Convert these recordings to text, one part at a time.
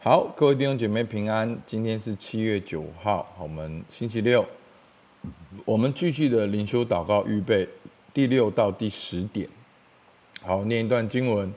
好，各位弟兄姐妹平安。今天是七月九号，我们星期六，我们继续的灵修祷告预备第六到第十点。好，念一段经文：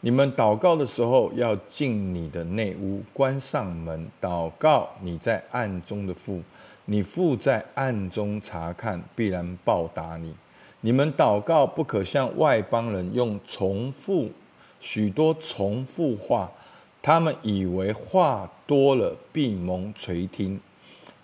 你们祷告的时候，要进你的内屋，关上门，祷告你在暗中的父，你父在暗中察看，必然报答你。你们祷告不可像外邦人用重复许多重复话。他们以为话多了必蒙垂听，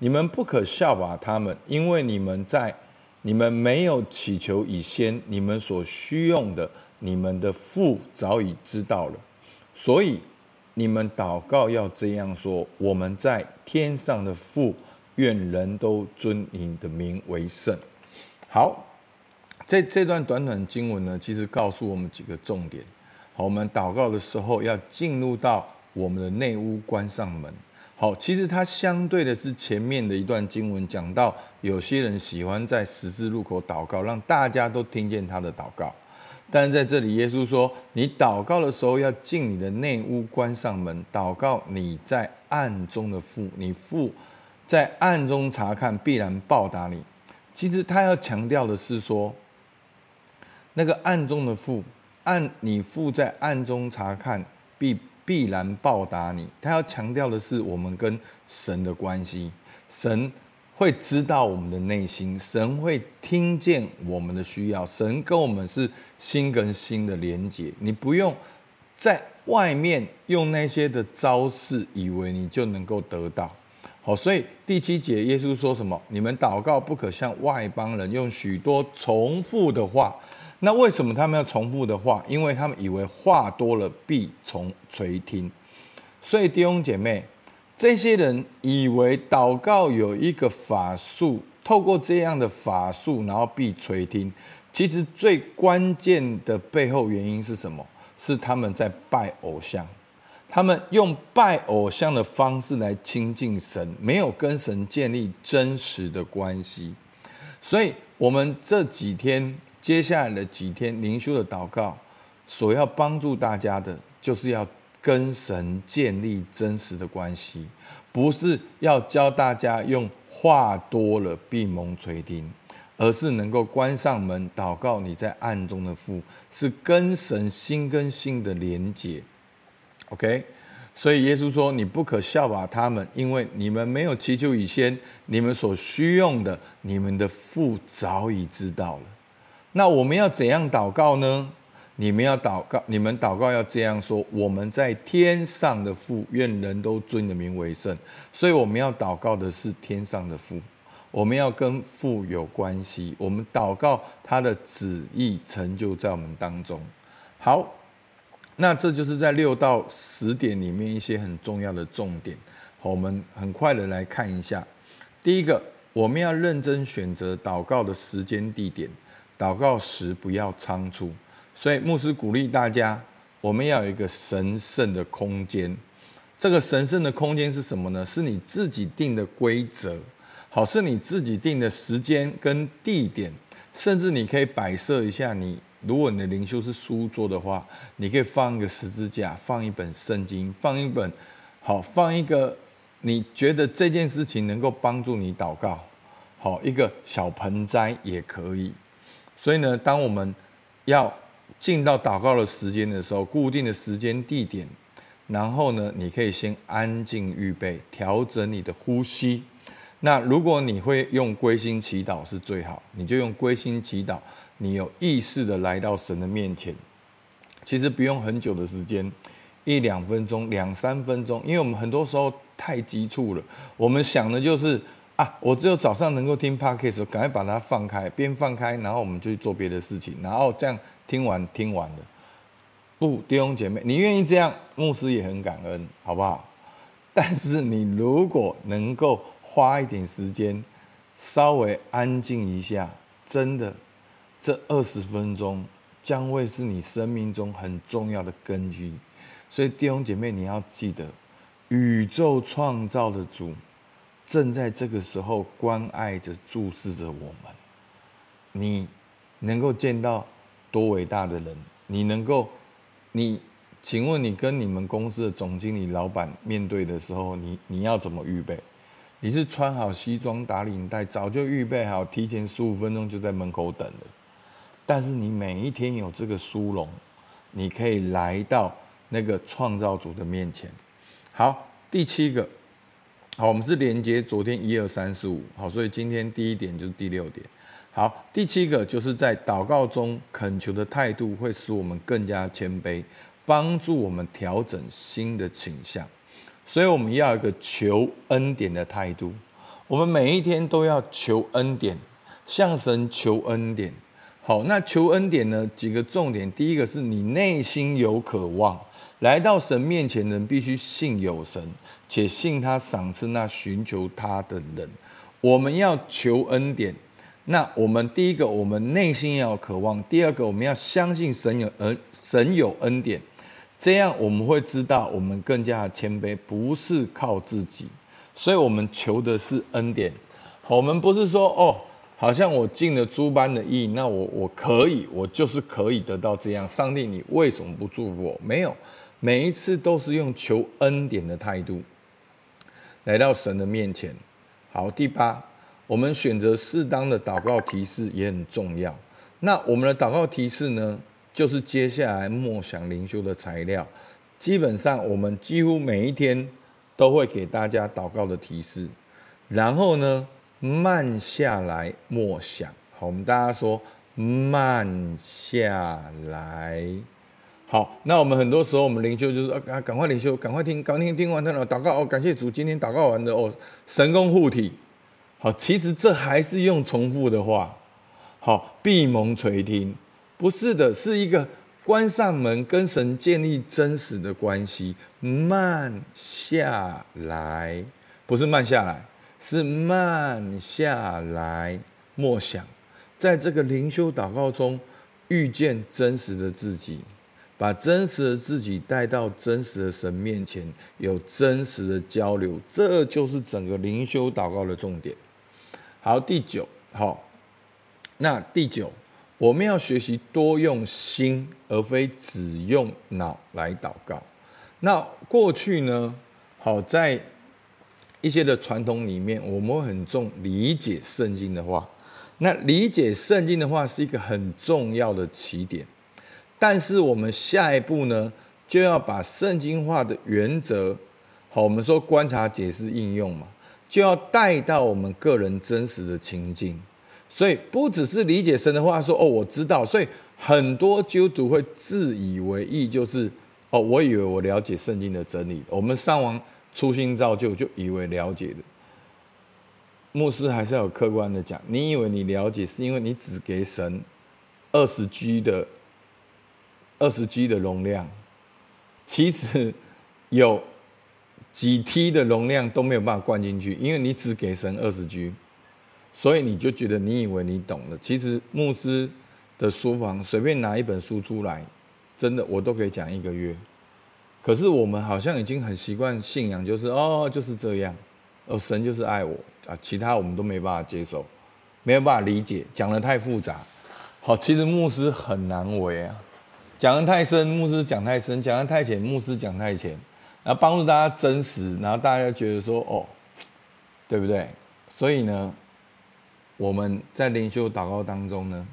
你们不可效法他们，因为你们在你们没有祈求以先，你们所需用的，你们的父早已知道了。所以你们祷告要这样说：我们在天上的父，愿人都尊你的名为圣。好，这这段短短经文呢，其实告诉我们几个重点。好我们祷告的时候要进入到我们的内屋，关上门。好，其实它相对的是前面的一段经文，讲到有些人喜欢在十字路口祷告，让大家都听见他的祷告。但在这里，耶稣说：“你祷告的时候要进你的内屋，关上门，祷告你在暗中的父，你父在暗中察看，必然报答你。”其实他要强调的是说，那个暗中的父。按你父在暗中察看，必必然报答你。他要强调的是，我们跟神的关系，神会知道我们的内心，神会听见我们的需要，神跟我们是心跟心的连接。你不用在外面用那些的招式，以为你就能够得到。好，所以第七节耶稣说什么？你们祷告不可像外邦人用许多重复的话。那为什么他们要重复的话？因为他们以为话多了必从垂听，所以弟兄姐妹，这些人以为祷告有一个法术，透过这样的法术，然后必垂听。其实最关键的背后原因是什么？是他们在拜偶像，他们用拜偶像的方式来亲近神，没有跟神建立真实的关系。所以，我们这几天。接下来的几天灵修的祷告，所要帮助大家的，就是要跟神建立真实的关系，不是要教大家用话多了必蒙垂听，而是能够关上门祷告。你在暗中的父，是跟神心跟心的连结。OK，所以耶稣说：“你不可效法他们，因为你们没有祈求以先，你们所需用的，你们的父早已知道了。”那我们要怎样祷告呢？你们要祷告，你们祷告要这样说：我们在天上的父，愿人都尊你的名为圣。所以我们要祷告的是天上的父，我们要跟父有关系。我们祷告他的旨意成就在我们当中。好，那这就是在六到十点里面一些很重要的重点。我们很快的来看一下。第一个，我们要认真选择祷告的时间地点。祷告时不要仓促，所以牧师鼓励大家，我们要有一个神圣的空间。这个神圣的空间是什么呢？是你自己定的规则，好，是你自己定的时间跟地点，甚至你可以摆设一下你。如果你的灵修是书桌的话，你可以放一个十字架，放一本圣经，放一本好，放一个你觉得这件事情能够帮助你祷告，好，一个小盆栽也可以。所以呢，当我们要进到祷告的时间的时候，固定的时间地点，然后呢，你可以先安静预备，调整你的呼吸。那如果你会用归心祈祷是最好，你就用归心祈祷，你有意识的来到神的面前。其实不用很久的时间，一两分钟、两三分钟，因为我们很多时候太急促了，我们想的就是。啊！我只有早上能够听 Podcast，赶快把它放开，边放开，然后我们就去做别的事情，然后这样听完听完了。不，弟兄姐妹，你愿意这样，牧师也很感恩，好不好？但是你如果能够花一点时间，稍微安静一下，真的，这二十分钟将会是你生命中很重要的根基。所以弟兄姐妹，你要记得，宇宙创造的主。正在这个时候关爱着、注视着我们。你能够见到多伟大的人？你能够，你请问你跟你们公司的总经理、老板面对的时候，你你要怎么预备？你是穿好西装打领带，早就预备好，提前十五分钟就在门口等了。但是你每一天有这个殊荣，你可以来到那个创造主的面前。好，第七个，好，我们是连接昨天一二三四五，好，所以今天第一点就是第六点。好，第七个就是在祷告中恳求的态度，会使我们更加谦卑，帮助我们调整新的倾向。所以我们要一个求恩典的态度，我们每一天都要求恩典，向神求恩典。好，那求恩典呢？几个重点，第一个是你内心有渴望，来到神面前的人必须信有神，且信他赏赐那寻求他的人。我们要求恩典。那我们第一个，我们内心要渴望；第二个，我们要相信神有恩，神有恩典，这样我们会知道我们更加谦卑，不是靠自己，所以我们求的是恩典。我们不是说哦，好像我尽了诸般的义，那我我可以，我就是可以得到这样。上帝，你为什么不祝福我？没有，每一次都是用求恩典的态度来到神的面前。好，第八。我们选择适当的祷告提示也很重要。那我们的祷告提示呢，就是接下来默想灵修的材料。基本上，我们几乎每一天都会给大家祷告的提示，然后呢，慢下来默想。好，我们大家说慢下来。好，那我们很多时候我们灵修就是啊，赶快灵修，赶快听，赶快听，听完他的祷告哦，感谢主，今天祷告完的哦，神功护体。好，其实这还是用重复的话。好，闭蒙垂听，不是的，是一个关上门跟神建立真实的关系。慢下来，不是慢下来，是慢下来默想，在这个灵修祷告中遇见真实的自己，把真实的自己带到真实的神面前，有真实的交流，这就是整个灵修祷告的重点。好，第九，好，那第九，我们要学习多用心，而非只用脑来祷告。那过去呢，好，在一些的传统里面，我们很重理解圣经的话。那理解圣经的话是一个很重要的起点，但是我们下一步呢，就要把圣经化的原则，好，我们说观察、解释、应用嘛。就要带到我们个人真实的情境，所以不只是理解神的话说，哦，我知道，所以很多基督徒会自以为意，就是哦，我以为我了解圣经的真理。我们上完初心造就，就以为了解的。牧师还是要有客观的讲，你以为你了解，是因为你只给神二十 G 的二十 G 的容量，其实有。几 T 的容量都没有办法灌进去，因为你只给神二十 G，所以你就觉得你以为你懂了。其实牧师的书房随便拿一本书出来，真的我都可以讲一个月。可是我们好像已经很习惯信仰，就是哦就是这样，哦神就是爱我啊，其他我们都没办法接受，没有办法理解，讲得太复杂。好，其实牧师很难为啊，讲得太深，牧师讲太深；讲得太浅，牧师讲太浅。然后帮助大家真实，然后大家觉得说哦，对不对？所以呢，我们在灵修祷告当中呢，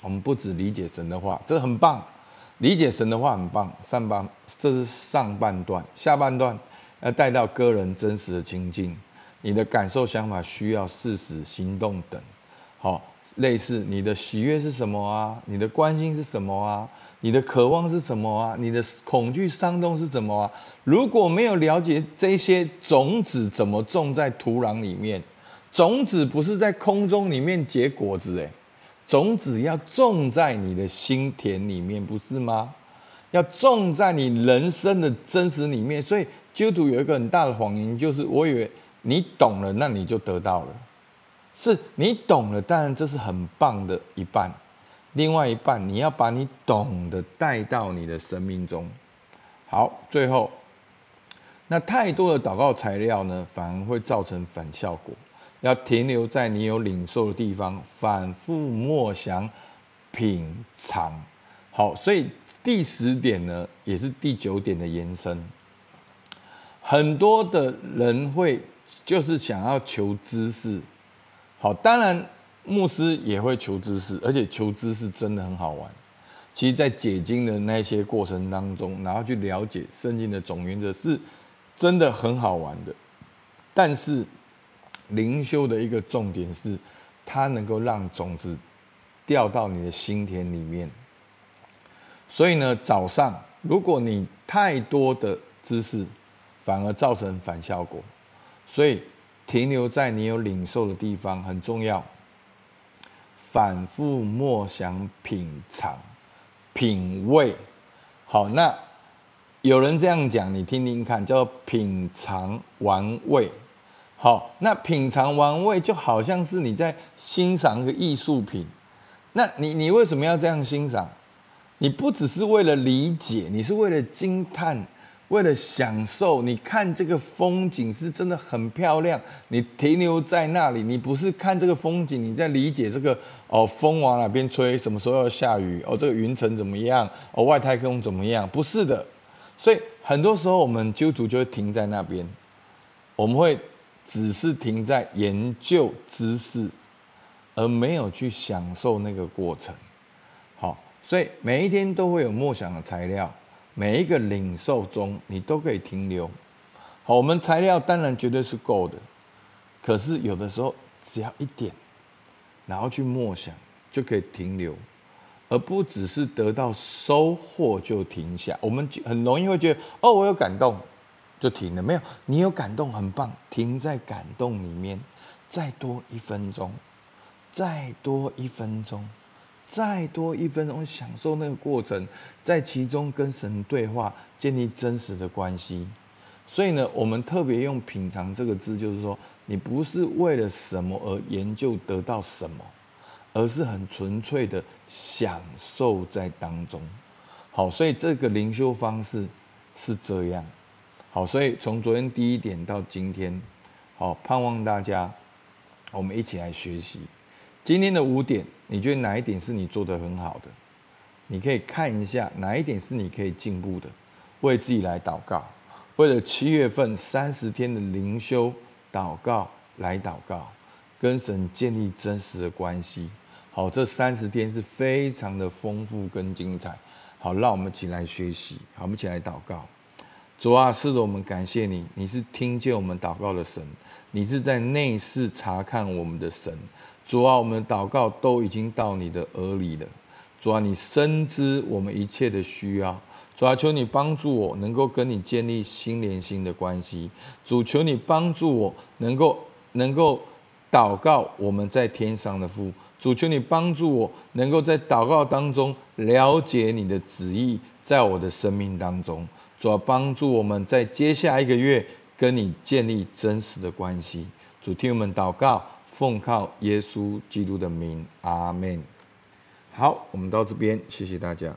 我们不只理解神的话，这很棒，理解神的话很棒。上半这是上半段，下半段要带到个人真实的情境，你的感受、想法、需要、事实、行动等，好。类似你的喜悦是什么啊？你的关心是什么啊？你的渴望是什么啊？你的恐惧伤痛是什么啊？如果没有了解这些种子怎么种在土壤里面，种子不是在空中里面结果子诶，种子要种在你的心田里面，不是吗？要种在你人生的真实里面。所以基督徒有一个很大的谎言，就是我以为你懂了，那你就得到了。是你懂了，当然这是很棒的一半。另外一半，你要把你懂的带到你的生命中。好，最后，那太多的祷告材料呢，反而会造成反效果。要停留在你有领受的地方，反复默想、品尝。好，所以第十点呢，也是第九点的延伸。很多的人会就是想要求知识，好，当然牧师也会求知识，而且求知识真的很好玩。其实，在解经的那些过程当中，然后去了解圣经的总原则，是真的很好玩的。但是，灵修的一个重点是，它能够让种子掉到你的心田里面。所以呢，早上如果你太多的知识，反而造成反效果。所以，停留在你有领受的地方很重要。反复默想，品尝。品味，好，那有人这样讲，你听听看，叫品尝玩味。好，那品尝玩味就好像是你在欣赏一个艺术品。那你你为什么要这样欣赏？你不只是为了理解，你是为了惊叹。为了享受，你看这个风景是真的很漂亮。你停留在那里，你不是看这个风景，你在理解这个哦，风往哪边吹，什么时候要下雨哦，这个云层怎么样哦，外太空怎么样？不是的。所以很多时候我们基督徒就会停在那边，我们会只是停在研究知识，而没有去享受那个过程。好，所以每一天都会有默想的材料。每一个领受中，你都可以停留。好，我们材料当然绝对是够的，可是有的时候只要一点，然后去默想，就可以停留，而不只是得到收获就停下。我们很容易会觉得，哦，我有感动，就停了。没有，你有感动很棒，停在感动里面，再多一分钟，再多一分钟。再多一分钟，享受那个过程，在其中跟神对话，建立真实的关系。所以呢，我们特别用“品尝”这个字，就是说，你不是为了什么而研究得到什么，而是很纯粹的享受在当中。好，所以这个灵修方式是这样。好，所以从昨天第一点到今天，好，盼望大家，我们一起来学习。今天的五点，你觉得哪一点是你做得很好的？你可以看一下哪一点是你可以进步的，为自己来祷告，为了七月份三十天的灵修祷告来祷告，跟神建立真实的关系。好，这三十天是非常的丰富跟精彩。好，让我们一起来学习。好，我们一起来祷告。主啊，是的，我们感谢你，你是听见我们祷告的神，你是在内室查看我们的神。主啊，我们的祷告都已经到你的耳里了。主啊，你深知我们一切的需要。主啊，求你帮助我能够跟你建立心连心的关系。主，求你帮助我能够能够祷告我们在天上的父。主，求你帮助我能够在祷告当中了解你的旨意，在我的生命当中。主，帮助我们在接下一个月跟你建立真实的关系。主，听我们祷告。奉靠耶稣基督的名，阿门。好，我们到这边，谢谢大家。